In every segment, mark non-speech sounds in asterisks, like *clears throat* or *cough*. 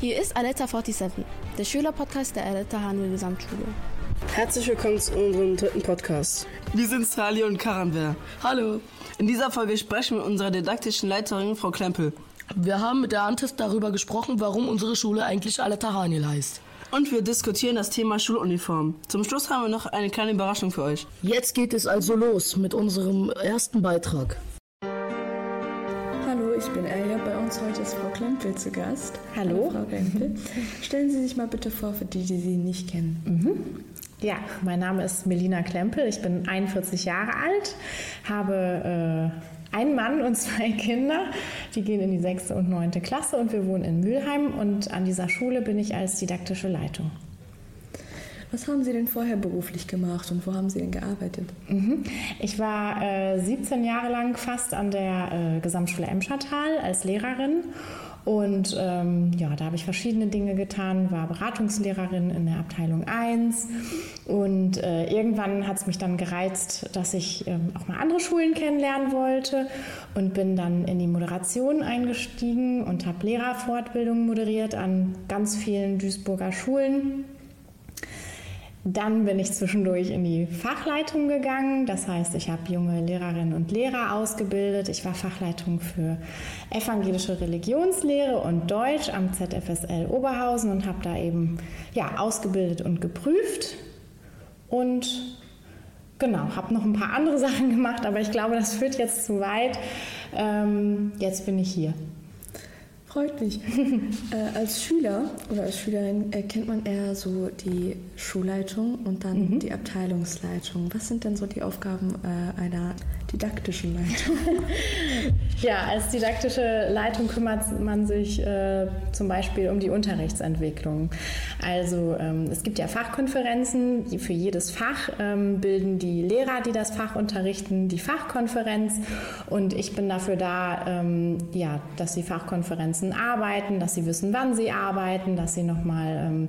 Hier ist Aletta 47, der Schülerpodcast der Aletta Hanel Gesamtschule. Herzlich willkommen zu unserem dritten Podcast. Wir sind Sali und Karanwer. Hallo. In dieser Folge sprechen wir mit unserer didaktischen Leiterin, Frau Klempel. Wir haben mit der Antist darüber gesprochen, warum unsere Schule eigentlich Aletta Hanel heißt. Und wir diskutieren das Thema Schuluniform. Zum Schluss haben wir noch eine kleine Überraschung für euch. Jetzt geht es also los mit unserem ersten Beitrag. Hallo, ich bin Elia. Klempel zu Gast. Hallo. Frau Klempel. *laughs* Stellen Sie sich mal bitte vor für die, die Sie nicht kennen. Mhm. Ja, mein Name ist Melina Klempel. Ich bin 41 Jahre alt, habe äh, einen Mann und zwei *laughs* Kinder. Die gehen in die sechste und neunte Klasse und wir wohnen in Mülheim. Und an dieser Schule bin ich als didaktische Leitung. Was haben Sie denn vorher beruflich gemacht und wo haben Sie denn gearbeitet? Mhm. Ich war äh, 17 Jahre lang fast an der äh, Gesamtschule Emschertal als Lehrerin. Und ähm, ja, da habe ich verschiedene Dinge getan, war Beratungslehrerin in der Abteilung 1 und äh, irgendwann hat es mich dann gereizt, dass ich ähm, auch mal andere Schulen kennenlernen wollte und bin dann in die Moderation eingestiegen und habe Lehrerfortbildungen moderiert an ganz vielen Duisburger Schulen dann bin ich zwischendurch in die Fachleitung gegangen. Das heißt, ich habe junge Lehrerinnen und Lehrer ausgebildet. Ich war Fachleitung für evangelische Religionslehre und Deutsch am ZFSL Oberhausen und habe da eben ja, ausgebildet und geprüft. Und genau, habe noch ein paar andere *laughs* Sachen gemacht, aber ich glaube, das führt jetzt zu weit. Ähm, jetzt bin ich hier. Freut mich. *laughs* äh, als Schüler oder als Schülerin erkennt man eher so die Schulleitung und dann mhm. die Abteilungsleitung. Was sind denn so die Aufgaben äh, einer didaktischen Leitung? *laughs* ja, als didaktische Leitung kümmert man sich äh, zum Beispiel um die Unterrichtsentwicklung. Also ähm, es gibt ja Fachkonferenzen, für jedes Fach ähm, bilden die Lehrer, die das Fach unterrichten, die Fachkonferenz und ich bin dafür da, ähm, ja, dass die Fachkonferenz Grenzen arbeiten, dass sie wissen, wann sie arbeiten, dass sie nochmal ähm,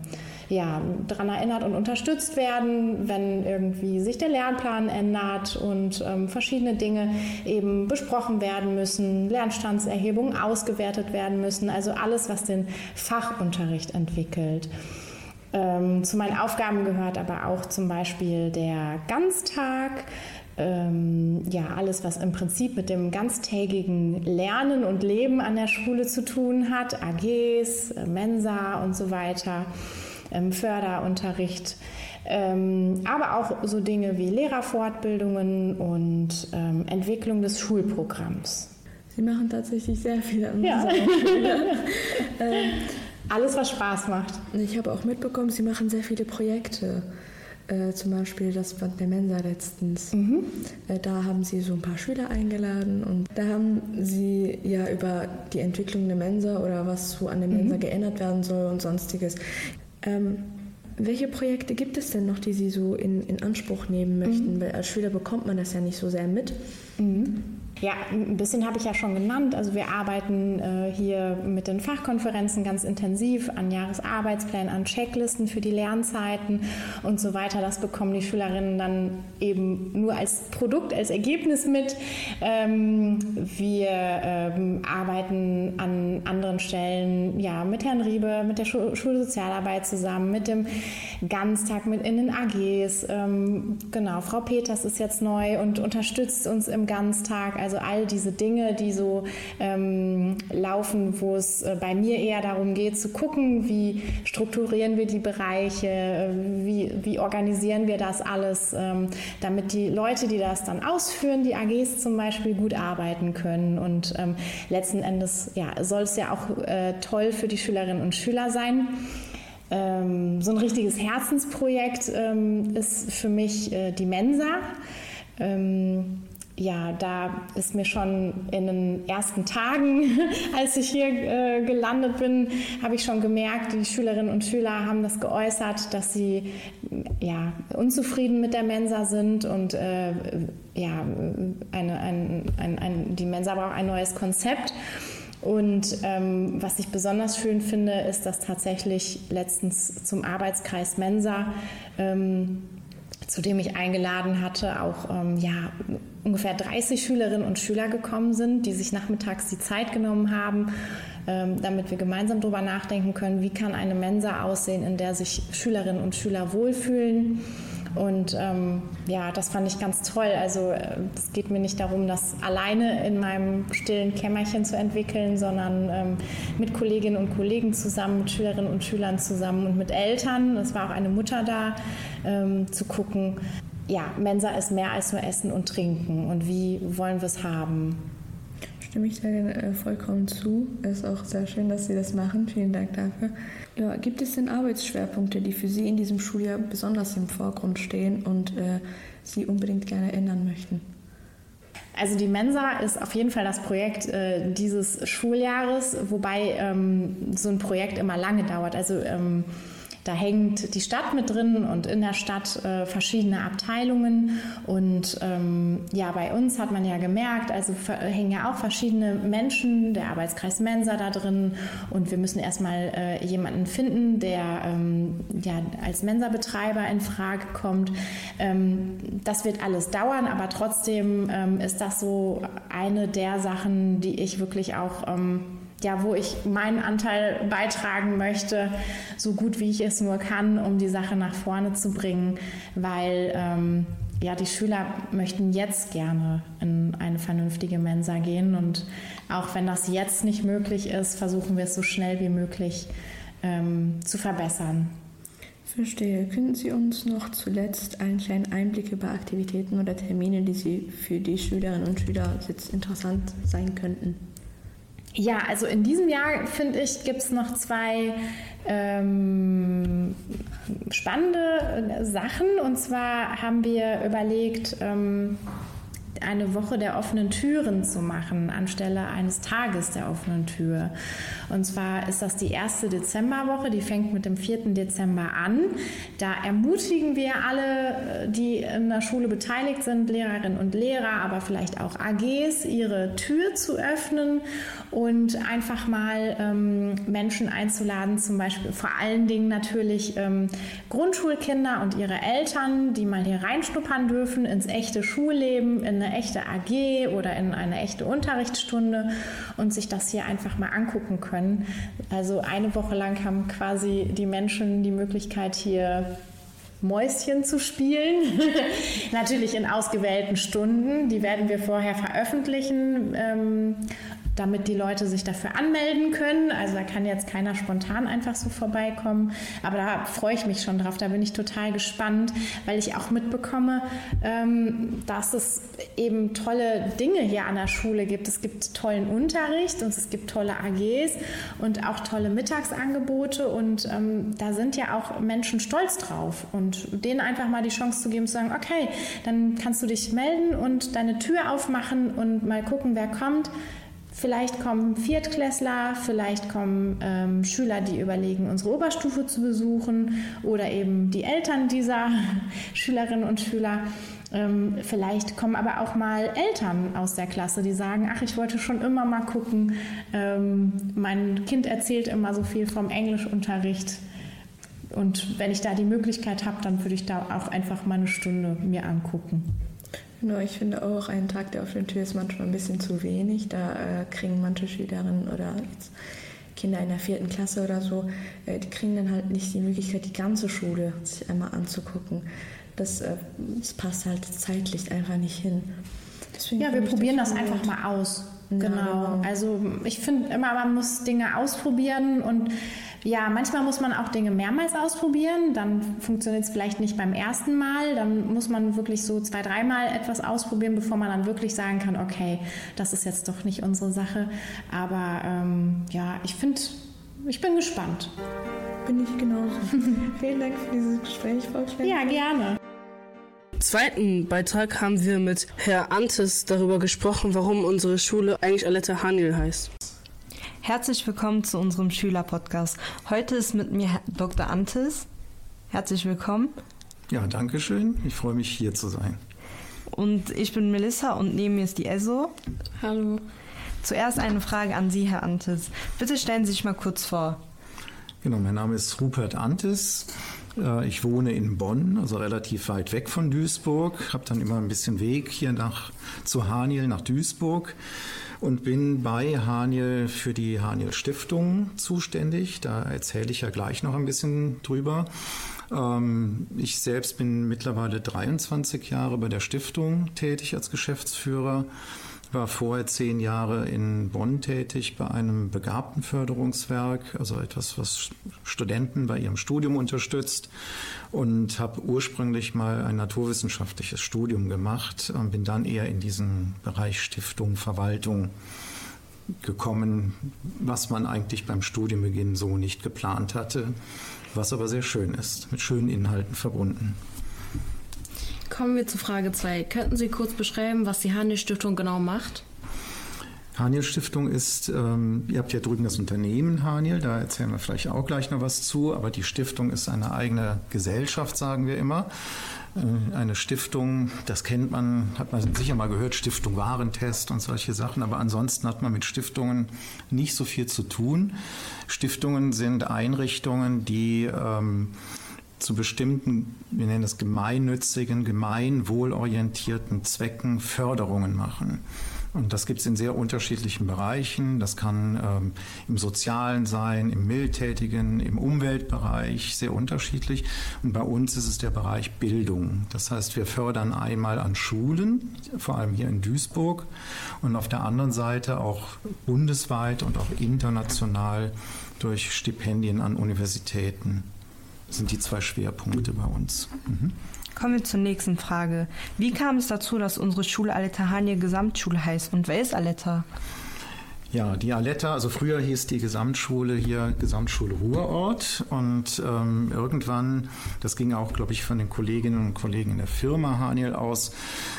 ja, daran erinnert und unterstützt werden, wenn irgendwie sich der Lernplan ändert und ähm, verschiedene Dinge eben besprochen werden müssen, Lernstandserhebungen ausgewertet werden müssen, also alles, was den Fachunterricht entwickelt. Ähm, zu meinen Aufgaben gehört aber auch zum Beispiel der Ganztag, ähm, ja, alles, was im Prinzip mit dem ganztägigen Lernen und Leben an der Schule zu tun hat, AGs, Mensa und so weiter, Förderunterricht, ähm, aber auch so Dinge wie Lehrerfortbildungen und ähm, Entwicklung des Schulprogramms. Sie machen tatsächlich sehr viel an ja. *laughs* Ähm, alles, was Spaß macht. Ich habe auch mitbekommen, Sie machen sehr viele Projekte. Äh, zum Beispiel das Band der Mensa letztens. Mhm. Äh, da haben sie so ein paar Schüler eingeladen und da haben sie ja über die Entwicklung der Mensa oder was so an der Mensa mhm. geändert werden soll und sonstiges. Ähm, welche Projekte gibt es denn noch, die Sie so in, in Anspruch nehmen möchten? Mhm. Weil als Schüler bekommt man das ja nicht so sehr mit. Mhm. Ja, ein bisschen habe ich ja schon genannt. Also wir arbeiten äh, hier mit den Fachkonferenzen ganz intensiv an Jahresarbeitsplänen, an Checklisten für die Lernzeiten und so weiter. Das bekommen die Schülerinnen dann eben nur als Produkt, als Ergebnis mit. Ähm, wir ähm, arbeiten an anderen Stellen ja, mit Herrn Riebe, mit der Schul Schulsozialarbeit zusammen, mit dem Ganztag, mit in den AGs. Ähm, genau, Frau Peters ist jetzt neu und unterstützt uns im Ganztag. Also also all diese Dinge, die so ähm, laufen, wo es äh, bei mir eher darum geht zu gucken, wie strukturieren wir die Bereiche, äh, wie, wie organisieren wir das alles, ähm, damit die Leute, die das dann ausführen, die AGs zum Beispiel, gut arbeiten können. Und ähm, letzten Endes ja, soll es ja auch äh, toll für die Schülerinnen und Schüler sein. Ähm, so ein richtiges Herzensprojekt ähm, ist für mich äh, die Mensa. Ähm, ja, da ist mir schon in den ersten Tagen, *laughs* als ich hier äh, gelandet bin, habe ich schon gemerkt, die Schülerinnen und Schüler haben das geäußert, dass sie ja, unzufrieden mit der Mensa sind und äh, ja, eine, ein, ein, ein, die Mensa braucht ein neues Konzept. Und ähm, was ich besonders schön finde, ist, dass tatsächlich letztens zum Arbeitskreis Mensa ähm, zu dem ich eingeladen hatte, auch ähm, ja, ungefähr 30 Schülerinnen und Schüler gekommen sind, die sich nachmittags die Zeit genommen haben, ähm, damit wir gemeinsam darüber nachdenken können, wie kann eine Mensa aussehen, in der sich Schülerinnen und Schüler wohlfühlen und ähm, ja, das fand ich ganz toll. Also äh, es geht mir nicht darum, das alleine in meinem stillen Kämmerchen zu entwickeln, sondern ähm, mit Kolleginnen und Kollegen zusammen, mit Schülerinnen und Schülern zusammen und mit Eltern. Es war auch eine Mutter da, ähm, zu gucken. Ja, Mensa ist mehr als nur Essen und Trinken. Und wie wollen wir es haben? Stimme ich da äh, vollkommen zu. Es ist auch sehr schön, dass Sie das machen. Vielen Dank dafür. Ja, gibt es denn Arbeitsschwerpunkte, die für Sie in diesem Schuljahr besonders im Vorgrund stehen und äh, Sie unbedingt gerne ändern möchten? Also die Mensa ist auf jeden Fall das Projekt äh, dieses Schuljahres, wobei ähm, so ein Projekt immer lange dauert. Also ähm, da hängt die Stadt mit drin und in der Stadt äh, verschiedene Abteilungen. Und ähm, ja, bei uns hat man ja gemerkt, also hängen ja auch verschiedene Menschen, der Arbeitskreis Mensa da drin. Und wir müssen erstmal äh, jemanden finden, der ähm, ja, als Mensa-Betreiber in Frage kommt. Ähm, das wird alles dauern, aber trotzdem ähm, ist das so eine der Sachen, die ich wirklich auch ähm, ja, wo ich meinen Anteil beitragen möchte, so gut wie ich es nur kann, um die Sache nach vorne zu bringen, weil ähm, ja, die Schüler möchten jetzt gerne in eine vernünftige Mensa gehen und auch wenn das jetzt nicht möglich ist, versuchen wir es so schnell wie möglich ähm, zu verbessern. Verstehe. Können Sie uns noch zuletzt einen kleinen Einblick über Aktivitäten oder Termine, die Sie für die Schülerinnen und Schüler jetzt interessant sein könnten? Ja, also in diesem Jahr finde ich, gibt es noch zwei ähm, spannende Sachen. Und zwar haben wir überlegt, ähm, eine Woche der offenen Türen zu machen, anstelle eines Tages der offenen Tür. Und zwar ist das die erste Dezemberwoche, die fängt mit dem 4. Dezember an. Da ermutigen wir alle, die in der Schule beteiligt sind, Lehrerinnen und Lehrer, aber vielleicht auch AGs, ihre Tür zu öffnen und einfach mal ähm, Menschen einzuladen, zum Beispiel vor allen Dingen natürlich ähm, Grundschulkinder und ihre Eltern, die mal hier reinschnuppern dürfen ins echte Schulleben, in eine echte AG oder in eine echte Unterrichtsstunde und sich das hier einfach mal angucken können. Also eine Woche lang haben quasi die Menschen die Möglichkeit hier Mäuschen zu spielen. *laughs* Natürlich in ausgewählten Stunden. Die werden wir vorher veröffentlichen. Ähm, damit die Leute sich dafür anmelden können. Also da kann jetzt keiner spontan einfach so vorbeikommen. Aber da freue ich mich schon drauf. Da bin ich total gespannt, weil ich auch mitbekomme, ähm, dass es eben tolle Dinge hier an der Schule gibt. Es gibt tollen Unterricht und es gibt tolle AGs und auch tolle Mittagsangebote. Und ähm, da sind ja auch Menschen stolz drauf. Und denen einfach mal die Chance zu geben, zu sagen, okay, dann kannst du dich melden und deine Tür aufmachen und mal gucken, wer kommt. Vielleicht kommen Viertklässler, vielleicht kommen ähm, Schüler, die überlegen, unsere Oberstufe zu besuchen oder eben die Eltern dieser *laughs* Schülerinnen und Schüler. Ähm, vielleicht kommen aber auch mal Eltern aus der Klasse, die sagen, ach, ich wollte schon immer mal gucken, ähm, mein Kind erzählt immer so viel vom Englischunterricht. Und wenn ich da die Möglichkeit habe, dann würde ich da auch einfach mal eine Stunde mir angucken. Genau, ich finde auch, ein Tag der offenen Tür ist manchmal ein bisschen zu wenig. Da äh, kriegen manche Schülerinnen oder Kinder in der vierten Klasse oder so, äh, die kriegen dann halt nicht die Möglichkeit, die ganze Schule sich einmal anzugucken. Das, äh, das passt halt zeitlich einfach nicht hin. Deswegen ja, wir probieren das, das einfach mal aus. Genau. Also ich finde immer, man muss Dinge ausprobieren und ja, manchmal muss man auch Dinge mehrmals ausprobieren. Dann funktioniert es vielleicht nicht beim ersten Mal. Dann muss man wirklich so zwei, dreimal etwas ausprobieren, bevor man dann wirklich sagen kann, okay, das ist jetzt doch nicht unsere Sache. Aber ähm, ja, ich finde, ich bin gespannt. Bin ich genauso. *laughs* Vielen Dank für dieses Gespräch, Frau Klein. Ja, gerne. Im zweiten Beitrag haben wir mit Herr Antes darüber gesprochen, warum unsere Schule eigentlich Aletta Haniel heißt. Herzlich willkommen zu unserem Schülerpodcast. Heute ist mit mir Dr. Antis. Herzlich willkommen. Ja, danke schön. Ich freue mich hier zu sein. Und ich bin Melissa und neben mir ist die Esso. Hallo. Zuerst eine Frage an Sie, Herr Antis. Bitte stellen Sie sich mal kurz vor. Genau, mein Name ist Rupert Antis. Äh, ich wohne in Bonn, also relativ weit weg von Duisburg, habe dann immer ein bisschen Weg hier nach zu Haniel nach Duisburg und bin bei Haniel für die Haniel Stiftung zuständig. Da erzähle ich ja gleich noch ein bisschen drüber. Ähm, ich selbst bin mittlerweile 23 Jahre bei der Stiftung tätig als Geschäftsführer war vorher zehn Jahre in Bonn tätig bei einem Begabtenförderungswerk, also etwas, was Studenten bei ihrem Studium unterstützt und habe ursprünglich mal ein naturwissenschaftliches Studium gemacht und bin dann eher in diesen Bereich Stiftung, Verwaltung gekommen, was man eigentlich beim Studienbeginn so nicht geplant hatte, was aber sehr schön ist, mit schönen Inhalten verbunden. Kommen wir zu Frage 2. Könnten Sie kurz beschreiben, was die Haniel Stiftung genau macht? Haniel Stiftung ist, ähm, ihr habt ja drüben das Unternehmen Haniel, da erzählen wir vielleicht auch gleich noch was zu, aber die Stiftung ist eine eigene Gesellschaft, sagen wir immer. Äh, eine Stiftung, das kennt man, hat man sicher mal gehört, Stiftung Warentest und solche Sachen, aber ansonsten hat man mit Stiftungen nicht so viel zu tun. Stiftungen sind Einrichtungen, die ähm, zu bestimmten, wir nennen das gemeinnützigen, gemeinwohlorientierten Zwecken Förderungen machen. Und das gibt es in sehr unterschiedlichen Bereichen. Das kann ähm, im Sozialen sein, im Mildtätigen, im Umweltbereich, sehr unterschiedlich. Und bei uns ist es der Bereich Bildung. Das heißt, wir fördern einmal an Schulen, vor allem hier in Duisburg, und auf der anderen Seite auch bundesweit und auch international durch Stipendien an Universitäten sind die zwei Schwerpunkte bei uns. Mhm. Kommen wir zur nächsten Frage. Wie kam es dazu, dass unsere Schule Aletta Hanie Gesamtschule heißt und wer ist Aletta? Ja, die Aletta, also früher hieß die Gesamtschule hier Gesamtschule Ruhrort und ähm, irgendwann, das ging auch, glaube ich, von den Kolleginnen und Kollegen in der Firma Haniel aus,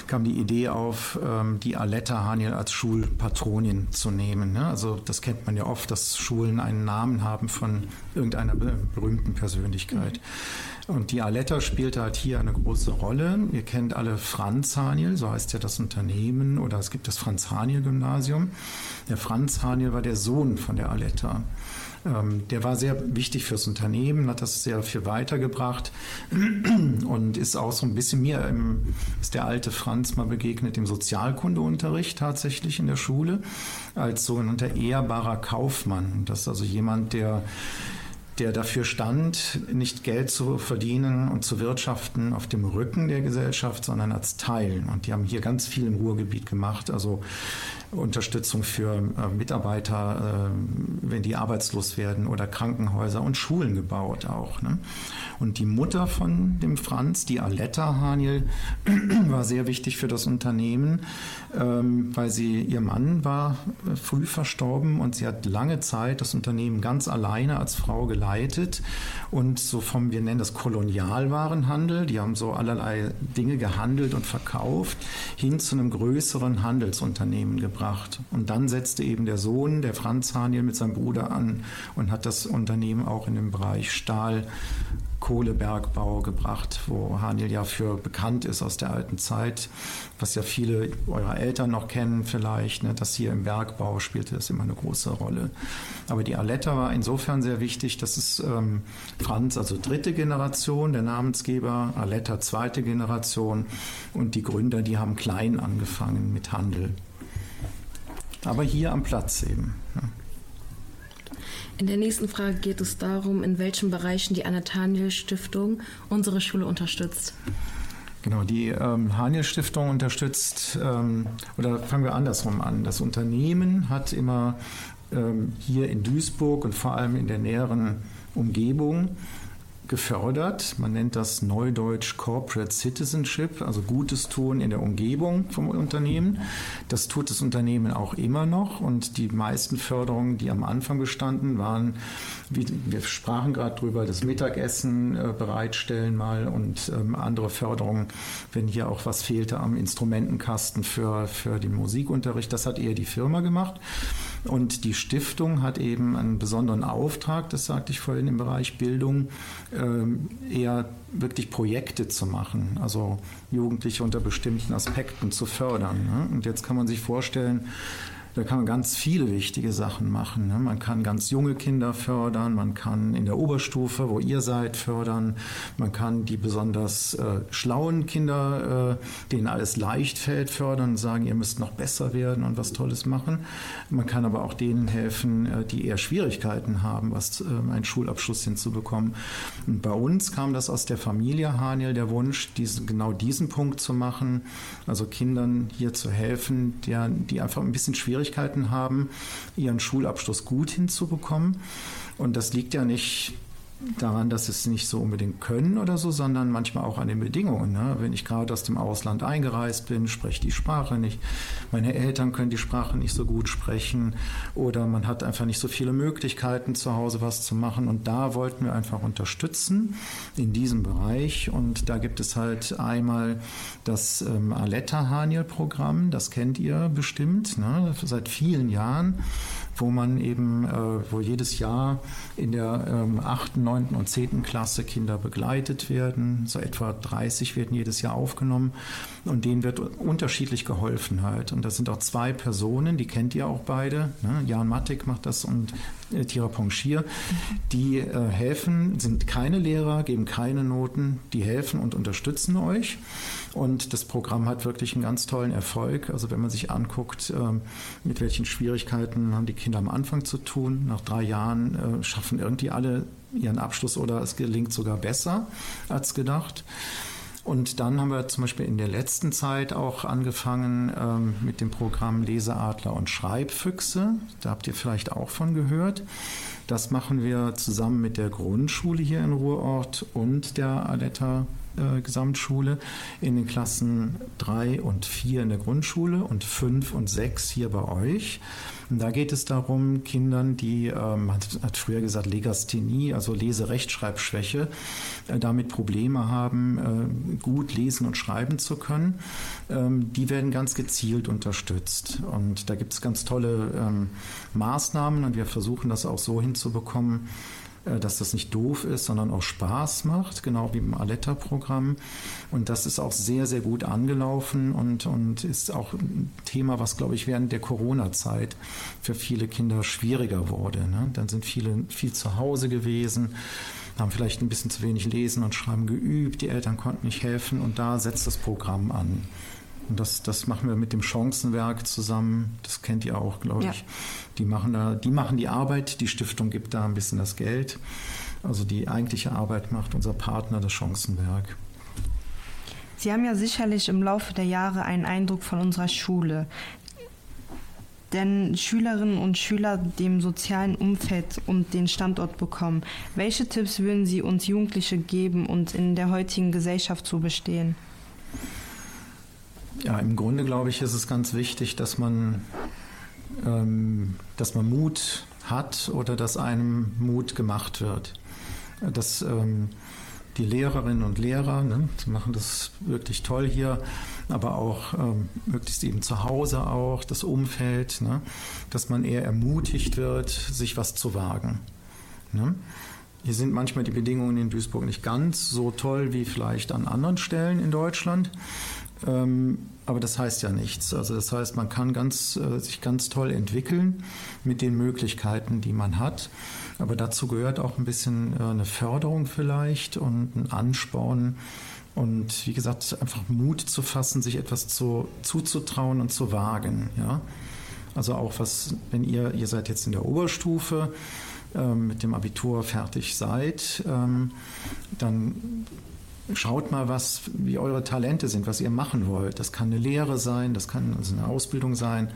kam die Idee auf, ähm, die Aletta Haniel als Schulpatronin zu nehmen. Ne? Also das kennt man ja oft, dass Schulen einen Namen haben von irgendeiner berühmten Persönlichkeit. Mhm. Und die Aletta spielte halt hier eine große Rolle. Ihr kennt alle Franz Haniel, so heißt ja das Unternehmen, oder es gibt das Franz Haniel Gymnasium. Der Franz Haniel war der Sohn von der Aletta. Ähm, der war sehr wichtig fürs Unternehmen, hat das sehr viel weitergebracht *clears throat* und ist auch so ein bisschen mir, im, ist der alte Franz mal begegnet im Sozialkundeunterricht tatsächlich in der Schule als sogenannter ehrbarer Kaufmann. Das ist also jemand, der der dafür stand, nicht Geld zu verdienen und zu wirtschaften auf dem Rücken der Gesellschaft, sondern als Teil. Und die haben hier ganz viel im Ruhrgebiet gemacht. Also Unterstützung für äh, Mitarbeiter, äh, wenn die arbeitslos werden oder Krankenhäuser und Schulen gebaut auch. Ne? Und die Mutter von dem Franz, die Aletta Haniel, *clears throat* war sehr wichtig für das Unternehmen, ähm, weil sie, ihr Mann war äh, früh verstorben und sie hat lange Zeit das Unternehmen ganz alleine als Frau geleitet und so vom, wir nennen das Kolonialwarenhandel, die haben so allerlei Dinge gehandelt und verkauft, hin zu einem größeren Handelsunternehmen gebracht gebracht. Und dann setzte eben der Sohn, der Franz Haniel, mit seinem Bruder an und hat das Unternehmen auch in dem Bereich Stahl, Kohlebergbau gebracht, wo Haniel ja für bekannt ist aus der alten Zeit, was ja viele eurer Eltern noch kennen vielleicht, ne, dass hier im Bergbau spielte das immer eine große Rolle. Aber die Aletta war insofern sehr wichtig, dass es ähm, Franz, also dritte Generation, der Namensgeber, Aletta zweite Generation und die Gründer, die haben klein angefangen mit Handel. Aber hier am Platz eben. Ja. In der nächsten Frage geht es darum, in welchen Bereichen die Anna-Haniel-Stiftung unsere Schule unterstützt. Genau, die ähm, Haniel-Stiftung unterstützt, ähm, oder fangen wir andersrum an. Das Unternehmen hat immer ähm, hier in Duisburg und vor allem in der näheren Umgebung gefördert. Man nennt das Neudeutsch Corporate Citizenship, also Gutes tun in der Umgebung vom Unternehmen. Das tut das Unternehmen auch immer noch und die meisten Förderungen, die am Anfang bestanden, waren, wir sprachen gerade drüber, das Mittagessen äh, bereitstellen mal und ähm, andere Förderungen, wenn hier auch was fehlte am Instrumentenkasten für, für den Musikunterricht. Das hat eher die Firma gemacht. Und die Stiftung hat eben einen besonderen Auftrag, das sagte ich vorhin im Bereich Bildung, ähm, eher wirklich Projekte zu machen, also Jugendliche unter bestimmten Aspekten zu fördern. Ne? Und jetzt kann man sich vorstellen, Da kann man ganz viele wichtige Sachen machen. Ne? Man kann ganz junge Kinder fördern, man kann in der Oberstufe, wo ihr seid, fördern, man kann die besonders äh, schlauen Kinder, äh, denen alles leicht fällt, fördern und sagen, ihr müsst noch besser werden und was Tolles machen. Man kann aber auch denen helfen, äh, die eher Schwierigkeiten haben, was äh, einen Schulabschluss hinzubekommen. Und bei uns kam das aus der Familie Haniel, der Wunsch, diesen, genau diesen Punkt zu machen, also Kindern hier zu helfen, der, die einfach ein bisschen schwierig Schwierigkeiten haben, ihren Schulabschluss gut hinzubekommen. Und das liegt ja nicht daran, dass sie es nicht so unbedingt können oder so, sondern manchmal auch an den Bedingungen. Ne? Wenn ich gerade aus dem Ausland eingereist bin, spreche die Sprache nicht. Meine Eltern können die Sprache nicht so gut sprechen oder man hat einfach nicht so viele Möglichkeiten zu Hause was zu machen. Und da wollten wir einfach unterstützen in diesem Bereich. Und da gibt es halt einmal das ähm, Aletta Haniel Programm, das kennt ihr bestimmt, ne? seit vielen Jahren wo man eben, äh, wo jedes Jahr in der ähm, 8., 9. und 10. Klasse Kinder begleitet werden. So etwa 30 werden jedes Jahr aufgenommen und denen wird unterschiedlich geholfen halt. Und das sind auch zwei Personen, die kennt ihr auch beide. Ne? Jan Mattik macht das und äh, Tira Pongier. Die äh, helfen, sind keine Lehrer, geben keine Noten, die helfen und unterstützen euch. Und das Programm hat wirklich einen ganz tollen Erfolg. Also wenn man sich anguckt, äh, mit welchen Schwierigkeiten haben die Kinder am Anfang zu tun. Nach drei Jahren äh, schaffen irgendwie alle ihren Abschluss oder es gelingt sogar besser als gedacht. Und dann haben wir zum Beispiel in der letzten Zeit auch angefangen ähm, mit dem Programm Leseadler und Schreibfüchse. Da habt ihr vielleicht auch von gehört. Das machen wir zusammen mit der Grundschule hier in Ruhrort und der Aletta äh, Gesamtschule in den Klassen 3 und 4 in der Grundschule und 5 und 6 hier bei euch. Und da geht es darum, Kindern, die, ähm, man hat früher gesagt, Legasthenie, also Leserechtschreibschwäche, äh, damit Probleme haben, äh, gut lesen und schreiben zu können, ähm, die werden ganz gezielt unterstützt. Und da gibt es ganz tolle ähm, Maßnahmen und wir versuchen das auch so hinzubekommen, dass das nicht doof ist, sondern auch Spaß macht, genau wie im Aletta-Programm. Und das ist auch sehr, sehr gut angelaufen und, und ist auch ein Thema, was, glaube ich, während der Corona-Zeit für viele Kinder schwieriger wurde. Ne? Dann sind viele viel zu Hause gewesen haben vielleicht ein bisschen zu wenig lesen und schreiben geübt, die Eltern konnten nicht helfen und da setzt das Programm an. Und das, das machen wir mit dem Chancenwerk zusammen. Das kennt ihr auch, glaube ich. Die machen da, die machen die Arbeit, die Stiftung gibt da ein bisschen das Geld. Also die eigentliche Arbeit macht unser Partner, das Chancenwerk. Sie haben ja sicherlich im Laufe der Jahre einen Eindruck von unserer Schule. Denn Schülerinnen und Schüler dem sozialen Umfeld und den Standort bekommen. Welche Tipps würden Sie uns Jugendliche geben und in der heutigen Gesellschaft zu bestehen? Ja, im Grunde glaube ich, ist es ganz wichtig, dass man, ähm, dass man Mut hat oder dass einem Mut gemacht wird. Dass ähm, die Lehrerinnen und Lehrer, ne, die machen das wirklich toll hier, aber auch ähm, möglichst eben zu Hause auch, das Umfeld, ne, dass man eher ermutigt wird, sich was zu wagen. Ne. Hier sind manchmal die Bedingungen in Duisburg nicht ganz so toll wie vielleicht an anderen Stellen in Deutschland. Ähm, aber das heißt ja nichts. Also das heißt, man kann ganz, äh, sich ganz toll entwickeln mit den Möglichkeiten, die man hat. Aber dazu gehört auch ein bisschen äh, eine Förderung vielleicht und ein Ansporn. Und wie gesagt, einfach Mut zu fassen, sich etwas zu, zuzutrauen und zu wagen. Ja? Also auch was, wenn ihr, ihr seid jetzt in der Oberstufe, ähm, mit dem Abitur fertig seid, ähm, dann schaut mal, was, wie eure Talente sind, was ihr machen wollt. Das kann eine Lehre sein, das kann also eine Ausbildung sein.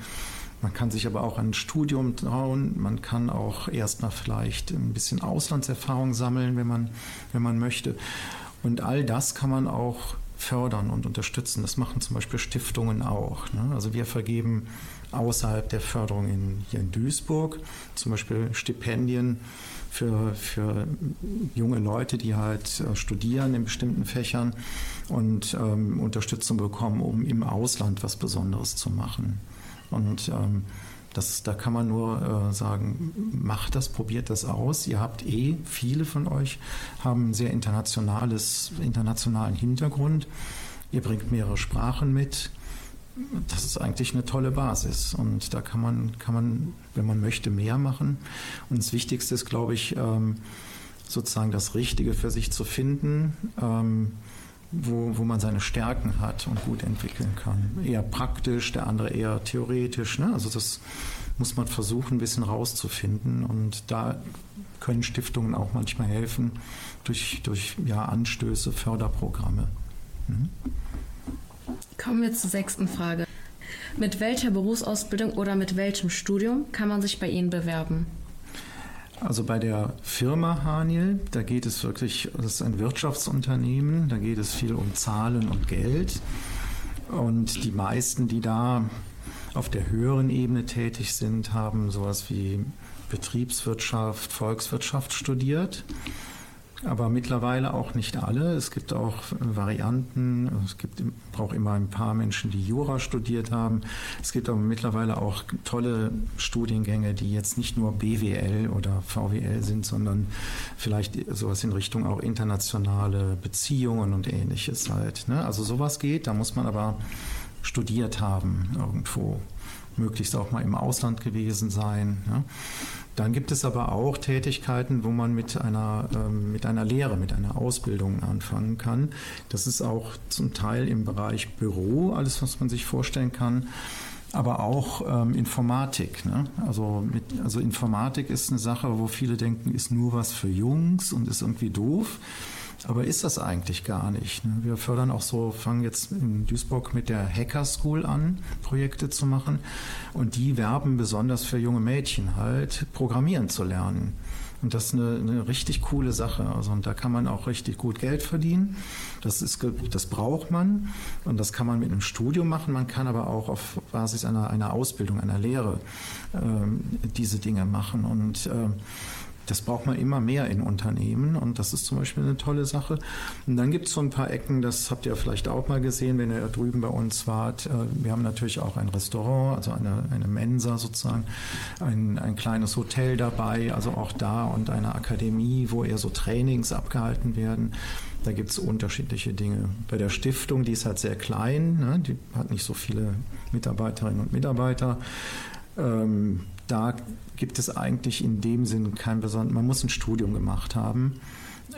Man kann sich aber auch ein Studium trauen. Man kann auch erstmal vielleicht ein bisschen Auslandserfahrung sammeln, wenn man, wenn man möchte. Und all das kann man auch fördern und unterstützen. Das machen zum Beispiel Stiftungen auch. Ne? Also wir vergeben außerhalb der Förderung in, hier in Duisburg zum Beispiel Stipendien für, für junge Leute, die halt äh, studieren in bestimmten Fächern und ähm, Unterstützung bekommen, um im Ausland was Besonderes zu machen. Und ähm, das, da kann man nur äh, sagen, macht das, probiert das aus. Ihr habt eh, viele von euch haben sehr internationales, internationalen Hintergrund. Ihr bringt mehrere Sprachen mit. Das ist eigentlich eine tolle Basis. Und da kann man, kann man, wenn man möchte, mehr machen. Und das Wichtigste ist, glaube ich, ähm, sozusagen das Richtige für sich zu finden, ähm, wo, wo man seine Stärken hat und gut entwickeln kann. Eher praktisch, der andere eher theoretisch. Ne? Also das muss man versuchen, ein bisschen rauszufinden. Und da können Stiftungen auch manchmal helfen durch, durch ja, Anstöße, Förderprogramme. Mhm. Kommen wir zur sechsten Frage. Mit welcher Berufsausbildung oder mit welchem Studium kann man sich bei Ihnen bewerben? Also bei der Firma Haniel, da geht es wirklich, das ist ein Wirtschaftsunternehmen, da geht es viel um Zahlen und Geld. Und die meisten, die da auf der höheren Ebene tätig sind, haben sowas wie Betriebswirtschaft, Volkswirtschaft studiert aber mittlerweile auch nicht alle. Es gibt auch Varianten. Es gibt, braucht immer ein paar Menschen, die Jura studiert haben. Es gibt aber mittlerweile auch tolle Studiengänge, die jetzt nicht nur BWL oder VWL sind, sondern vielleicht sowas in Richtung auch internationale Beziehungen und ähnliches halt. Ne? Also sowas geht, da muss man aber studiert haben irgendwo möglichst auch mal im Ausland gewesen sein. Ja. Dann gibt es aber auch Tätigkeiten, wo man mit einer, ähm, mit einer Lehre, mit einer Ausbildung anfangen kann. Das ist auch zum Teil im Bereich Büro, alles, was man sich vorstellen kann aber auch ähm, Informatik. Ne? Also, mit, also Informatik ist eine Sache, wo viele denken, ist nur was für Jungs und ist irgendwie doof. Aber ist das eigentlich gar nicht. Ne? Wir fördern auch so, fangen jetzt in Duisburg mit der Hacker School an, Projekte zu machen. Und die werben besonders für junge Mädchen halt, Programmieren zu lernen. Und das ist eine, eine, richtig coole Sache. Also, und da kann man auch richtig gut Geld verdienen. Das, ist, das braucht man. Und das kann man mit einem Studium machen. Man kann aber auch auf Basis einer, einer Ausbildung, einer Lehre ähm, diese Dinge machen. Und ähm, das braucht man immer mehr in Unternehmen und das ist zum Beispiel eine tolle Sache. Und dann gibt es so ein paar Ecken, das habt ihr vielleicht auch mal gesehen, wenn ihr drüben bei uns wart. Äh, wir haben natürlich auch ein Restaurant, also eine, eine Mensa sozusagen, ein, ein kleines Hotel dabei, also auch da und eine Akademie, wo eher so Trainings abgehalten werden. Da gibt es unterschiedliche Dinge. Bei der Stiftung, die ist halt sehr klein, ne? die hat nicht so viele Mitarbeiterinnen und Mitarbeiter. Ähm, da gibt es eigentlich in dem Sinn kein besonderes, man muss ein Studium gemacht haben,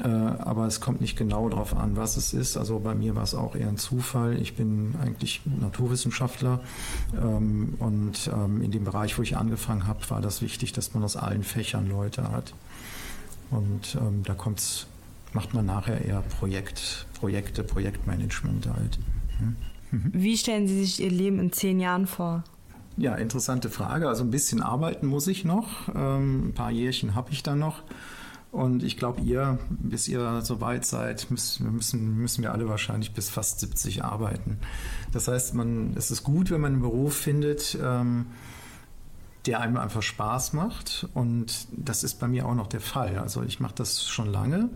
äh, aber es kommt nicht genau darauf an, was es ist. Also bei mir war es auch eher ein Zufall. Ich bin eigentlich Naturwissenschaftler ähm, und ähm, in dem Bereich, wo ich angefangen habe, war das wichtig, dass man aus allen Fächern Leute hat. Und ähm, da kommt's, macht man nachher eher Projekt, Projekte, Projektmanagement halt. Hm? Wie stellen Sie sich Ihr Leben in zehn Jahren vor? Ja, interessante Frage. Also ein bisschen arbeiten muss ich noch. Ähm, ein paar Jährchen habe ich da noch. Und ich glaube, ihr, bis ihr so weit seid, müssen, müssen, müssen wir alle wahrscheinlich bis fast 70 arbeiten. Das heißt, man, es ist gut, wenn man einen Beruf findet, ähm, der einem einfach Spaß macht. Und das ist bei mir auch noch der Fall. Also ich mache das schon lange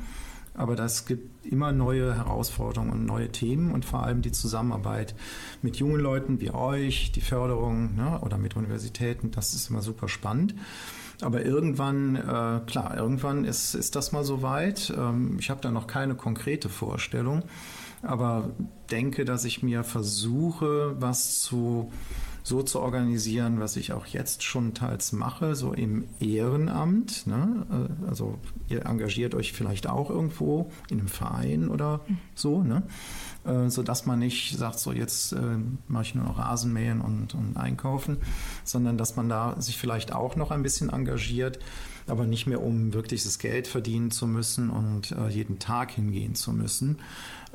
aber das gibt immer neue Herausforderungen und neue Themen und vor allem die Zusammenarbeit mit jungen Leuten wie euch, die Förderung ne, oder mit Universitäten, das ist immer super spannend. Aber irgendwann, äh, klar, irgendwann ist, ist das mal soweit. Ähm, ich habe da noch keine konkrete Vorstellung, aber denke, dass ich mir versuche, was zu so zu organisieren, was ich auch jetzt schon teils mache, so im Ehrenamt. Ne? Äh, also ihr engagiert euch vielleicht auch irgendwo in einem Verein oder so, ne? Äh, so dass man nicht sagt, so jetzt äh, mache ich nur noch Rasenmähen und, und einkaufen, sondern dass man da sich vielleicht auch noch ein bisschen engagiert, aber nicht mehr um wirklich das Geld verdienen zu müssen und äh, jeden Tag hingehen zu müssen,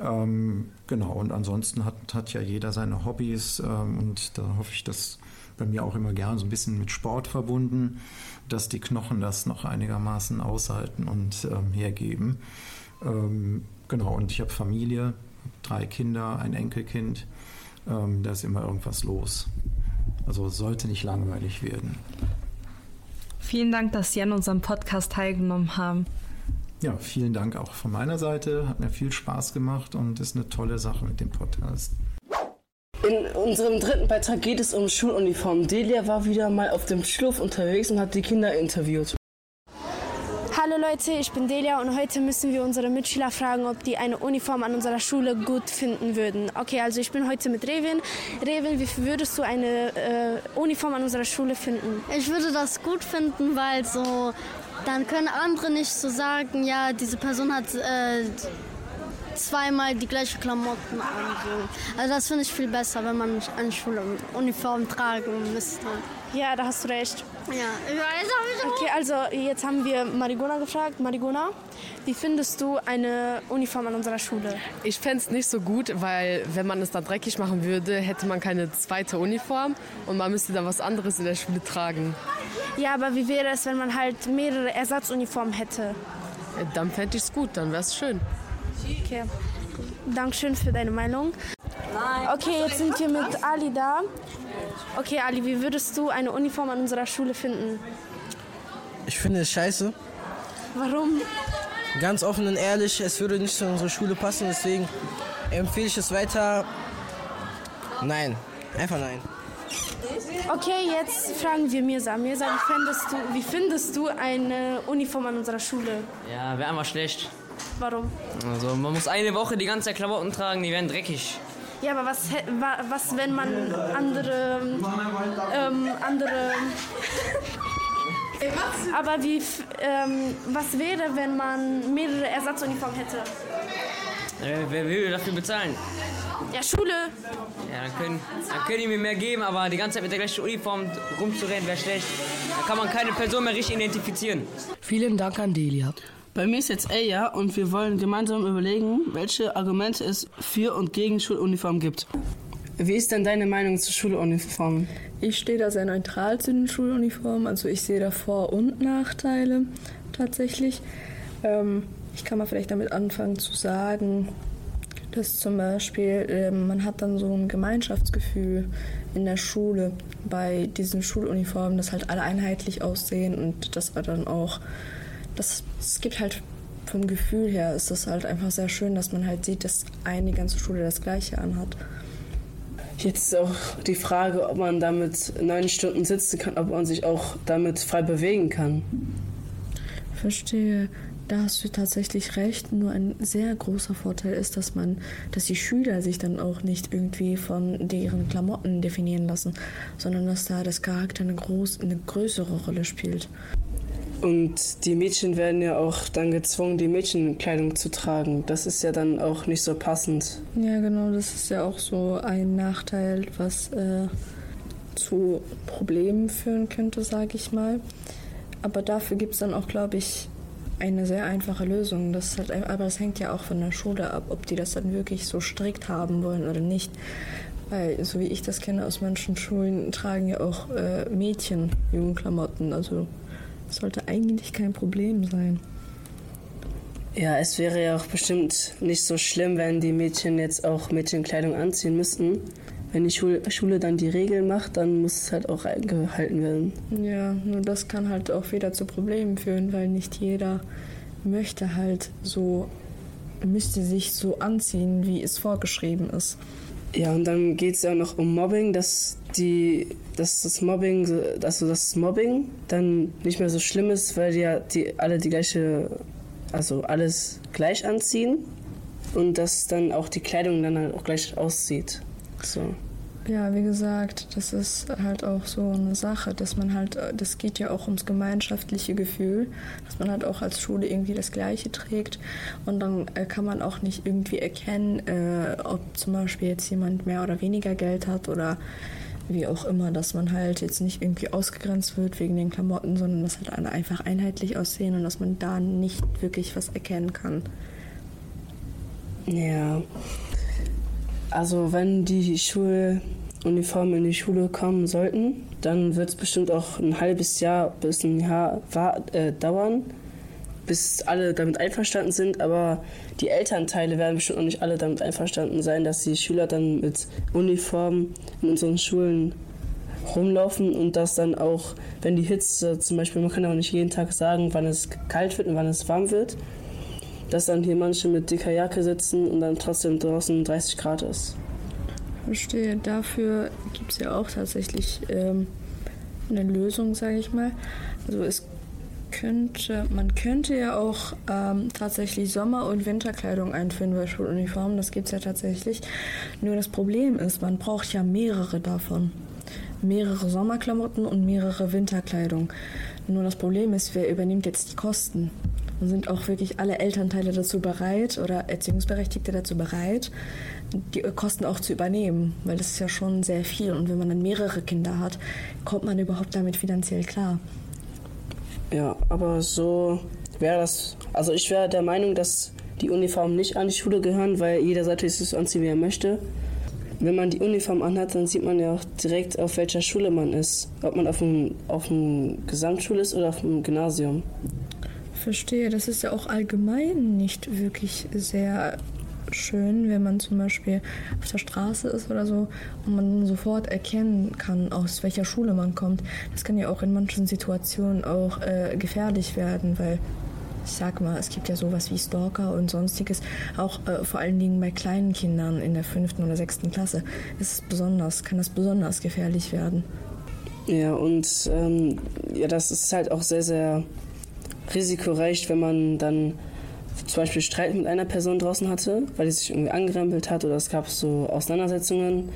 ähm, genau, und ansonsten hat, hat ja jeder seine Hobbys ähm, und da hoffe ich, dass bei mir auch immer gern so ein bisschen mit Sport verbunden, dass die Knochen das noch einigermaßen aushalten und ähm, hergeben. Ähm, genau, und ich habe Familie, drei Kinder, ein Enkelkind, ähm, da ist immer irgendwas los. Also sollte nicht langweilig werden. Vielen Dank, dass Sie an unserem Podcast teilgenommen haben. Ja, vielen Dank auch von meiner Seite. Hat mir viel Spaß gemacht und ist eine tolle Sache mit dem Podcast. In unserem dritten Beitrag geht es um Schuluniformen. Delia war wieder mal auf dem Schluff unterwegs und hat die Kinder interviewt. Hallo Leute, ich bin Delia und heute müssen wir unsere Mitschüler fragen, ob die eine Uniform an unserer Schule gut finden würden. Okay, also ich bin heute mit Revin. Revin, wie würdest du eine äh, Uniform an unserer Schule finden? Ich würde das gut finden, weil so dann können andere nicht so sagen, ja, diese Person hat äh, zweimal die gleichen Klamotten an. So. Also das finde ich viel besser, wenn man eine Schuluniform tragen müsste. Ja, da hast du recht. Ja, ich weiß auch Okay, also jetzt haben wir Marigona gefragt. Marigona, wie findest du eine Uniform an unserer Schule? Ich fände es nicht so gut, weil wenn man es dann dreckig machen würde, hätte man keine zweite Uniform und man müsste dann was anderes in der Schule tragen. Ja, aber wie wäre es, wenn man halt mehrere Ersatzuniformen hätte? Ja, dann fände ich es gut, dann wäre es schön. Okay. Dankeschön für deine Meinung. Okay, jetzt sind wir mit Ali da. Okay, Ali, wie würdest du eine Uniform an unserer Schule finden? Ich finde es scheiße. Warum? Ganz offen und ehrlich, es würde nicht zu unserer Schule passen, deswegen empfehle ich es weiter. Nein, einfach nein. Okay, jetzt fragen wir Mirza. Mirza, wie findest du, wie findest du eine Uniform an unserer Schule? Ja, wäre einfach schlecht. Warum? Also man muss eine Woche die ganze Zeit Klamotten tragen, die werden dreckig. Ja, aber was, was wenn man andere, ähm, andere aber wie, ähm, was wäre, wenn man mehrere Ersatzuniformen hätte? Äh, wer will dafür bezahlen? Ja, Schule. Ja, dann können, dann können die mir mehr geben, aber die ganze Zeit mit der gleichen Uniform rumzurennen wäre schlecht. Da kann man keine Person mehr richtig identifizieren. Vielen Dank an Delia. Bei mir ist jetzt Eya und wir wollen gemeinsam überlegen, welche Argumente es für und gegen Schuluniform gibt. Wie ist denn deine Meinung zu Schuluniformen? Ich stehe da sehr neutral zu den Schuluniformen. Also ich sehe da Vor- und Nachteile tatsächlich. Ähm, ich kann mal vielleicht damit anfangen zu sagen, dass zum Beispiel äh, man hat dann so ein Gemeinschaftsgefühl in der Schule bei diesen Schuluniformen, dass halt alle einheitlich aussehen und das war dann auch, das, es gibt halt vom Gefühl her ist das halt einfach sehr schön, dass man halt sieht, dass eine ganze Schule das Gleiche anhat. Jetzt ist auch die Frage, ob man damit neun Stunden sitzen kann, ob man sich auch damit frei bewegen kann. Verstehe. Da hast du tatsächlich recht. Nur ein sehr großer Vorteil ist, dass man, dass die Schüler sich dann auch nicht irgendwie von deren Klamotten definieren lassen, sondern dass da das Charakter eine, groß, eine größere Rolle spielt. Und die Mädchen werden ja auch dann gezwungen, die Mädchenkleidung zu tragen. Das ist ja dann auch nicht so passend. Ja, genau, das ist ja auch so ein Nachteil, was äh, zu Problemen führen könnte, sage ich mal. Aber dafür gibt es dann auch, glaube ich, eine sehr einfache Lösung. Das halt, aber das hängt ja auch von der Schule ab, ob die das dann wirklich so strikt haben wollen oder nicht. Weil, so wie ich das kenne aus manchen Schulen, tragen ja auch äh, Mädchen Jugendklamotten. Also sollte eigentlich kein Problem sein. Ja, es wäre ja auch bestimmt nicht so schlimm, wenn die Mädchen jetzt auch Mädchenkleidung anziehen müssten. Wenn die Schule, dann die Regeln macht, dann muss es halt auch eingehalten werden. Ja, nur das kann halt auch wieder zu Problemen führen, weil nicht jeder möchte halt so, müsste sich so anziehen, wie es vorgeschrieben ist. Ja, und dann geht es ja noch um Mobbing, dass die, dass das Mobbing, also das Mobbing dann nicht mehr so schlimm ist, weil die ja die alle die gleiche, also alles gleich anziehen und dass dann auch die Kleidung dann halt auch gleich aussieht. So. Ja, wie gesagt, das ist halt auch so eine Sache, dass man halt, das geht ja auch ums gemeinschaftliche Gefühl, dass man halt auch als Schule irgendwie das Gleiche trägt und dann kann man auch nicht irgendwie erkennen, äh, ob zum Beispiel jetzt jemand mehr oder weniger Geld hat oder wie auch immer, dass man halt jetzt nicht irgendwie ausgegrenzt wird wegen den Klamotten, sondern dass halt alle einfach einheitlich aussehen und dass man da nicht wirklich was erkennen kann. Ja. Also wenn die Schuluniformen in die Schule kommen sollten, dann wird es bestimmt auch ein halbes Jahr bis ein Jahr äh, dauern, bis alle damit einverstanden sind. Aber die Elternteile werden bestimmt noch nicht alle damit einverstanden sein, dass die Schüler dann mit Uniformen in unseren Schulen rumlaufen und dass dann auch, wenn die Hitze zum Beispiel, man kann auch nicht jeden Tag sagen, wann es kalt wird und wann es warm wird, dass dann hier manche mit dicker Jacke sitzen und dann trotzdem draußen 30 Grad ist. Verstehe. Dafür gibt es ja auch tatsächlich ähm, eine Lösung, sage ich mal. Also es könnte, man könnte ja auch ähm, tatsächlich Sommer- und Winterkleidung einführen bei Schuluniformen. Das gibt es ja tatsächlich. Nur das Problem ist, man braucht ja mehrere davon. Mehrere Sommerklamotten und mehrere Winterkleidung. Nur das Problem ist, wer übernimmt jetzt die Kosten? Und sind auch wirklich alle Elternteile dazu bereit oder Erziehungsberechtigte dazu bereit, die Kosten auch zu übernehmen? Weil das ist ja schon sehr viel. Und wenn man dann mehrere Kinder hat, kommt man überhaupt damit finanziell klar? Ja, aber so wäre das. Also ich wäre der Meinung, dass die Uniformen nicht an die Schule gehören, weil jeder sollte sich anziehen, wie er möchte. Wenn man die Uniform anhat, dann sieht man ja auch direkt, auf welcher Schule man ist. Ob man auf einem, auf einem Gesamtschule ist oder auf einem Gymnasium. Verstehe, das ist ja auch allgemein nicht wirklich sehr schön, wenn man zum Beispiel auf der Straße ist oder so und man sofort erkennen kann, aus welcher Schule man kommt. Das kann ja auch in manchen Situationen auch äh, gefährlich werden, weil ich sag mal, es gibt ja sowas wie Stalker und sonstiges, auch äh, vor allen Dingen bei kleinen Kindern in der fünften oder sechsten Klasse ist es besonders, kann das besonders gefährlich werden. Ja, und ähm, ja, das ist halt auch sehr, sehr risikoreich, wenn man dann zum Beispiel Streit mit einer Person draußen hatte, weil die sich irgendwie angerempelt hat oder es gab so Auseinandersetzungen,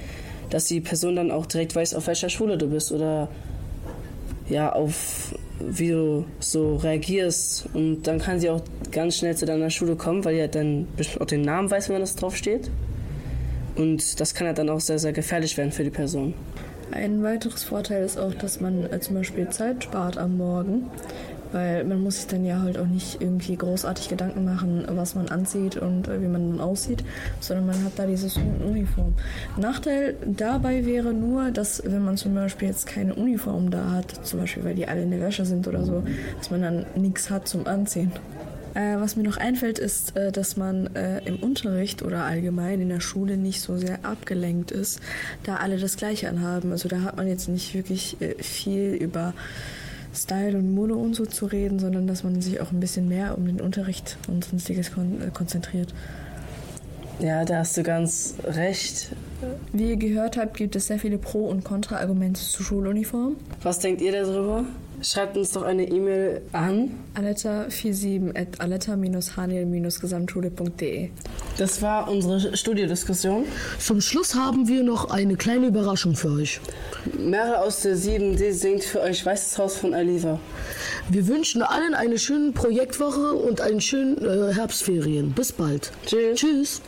dass die Person dann auch direkt weiß, auf welcher Schule du bist oder ja, auf wie du so reagierst. Und dann kann sie auch ganz schnell zu deiner Schule kommen, weil die halt dann auch den Namen weiß, wenn das draufsteht. Und das kann halt dann auch sehr, sehr gefährlich werden für die Person. Ein weiteres Vorteil ist auch, dass man äh, zum Beispiel Zeit spart am Morgen, weil man muss sich dann ja halt auch nicht irgendwie großartig Gedanken machen, was man anzieht und äh, wie man dann aussieht, sondern man hat da dieses Uniform. Nachteil dabei wäre nur, dass wenn man zum Beispiel jetzt keine Uniform da hat, zum Beispiel weil die alle in der Wäsche sind oder so, dass man dann nichts hat zum Anziehen. Äh, was mir noch einfällt, ist, äh, dass man äh, im Unterricht oder allgemein in der Schule nicht so sehr abgelenkt ist, da alle das Gleiche anhaben. Also da hat man jetzt nicht wirklich äh, viel über Style und Mode und so zu reden, sondern dass man sich auch ein bisschen mehr um den Unterricht und sonstiges kon äh, konzentriert. Ja, da hast du ganz recht. Wie ihr gehört habt, gibt es sehr viele Pro- und Kontra-Argumente zur Schuluniform. Was denkt ihr darüber? Schreibt uns doch eine E-Mail an. aletta47 at aletta-haniel-gesamtschule.de Das war unsere Studiodiskussion. Zum Schluss haben wir noch eine kleine Überraschung für euch. Meryl aus der 7D singt für euch Weißes Haus von Aliva. Wir wünschen allen eine schöne Projektwoche und einen schönen äh, Herbstferien. Bis bald. Tschüss. Tschüss.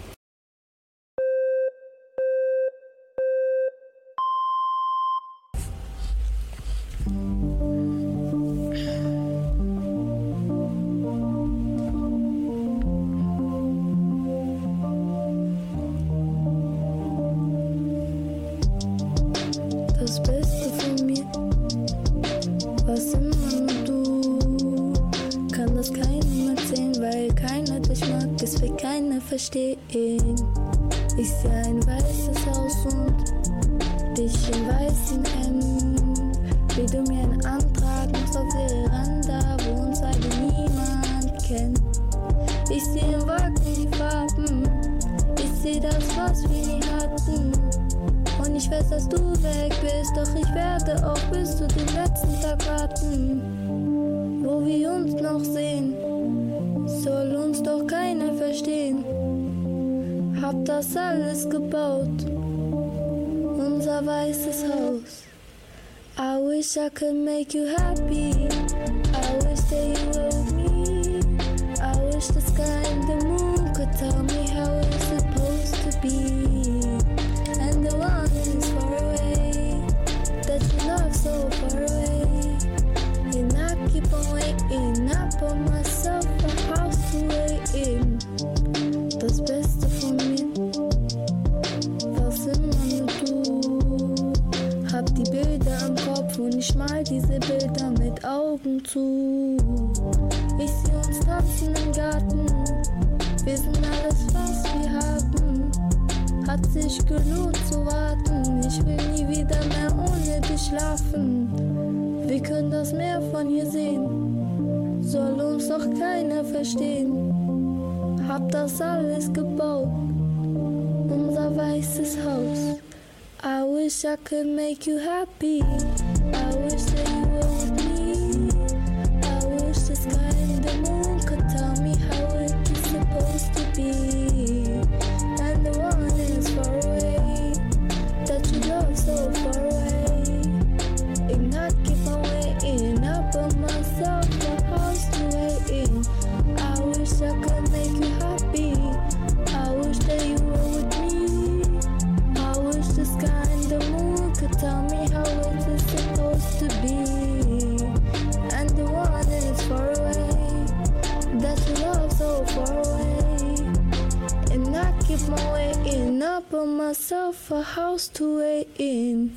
Ich weiß, dass du weg bist, doch ich werde auch bis zu dem letzten Tag warten. Wo wir uns noch sehen, soll uns doch keiner verstehen. Hab das alles gebaut, unser weißes Haus. I wish I could make you happy. I wish that you were with me. I wish the sky and the moon could tell me Augen zu. Ich seh uns tanzen im Garten, wir sind alles, was wir haben. Hat sich gelohnt zu warten, ich will nie wieder mehr ohne dich schlafen. Wir können das Meer von hier sehen, soll uns doch keiner verstehen. Hab das alles gebaut, unser weißes Haus. I wish I could make you happy. Myself a house to wait in.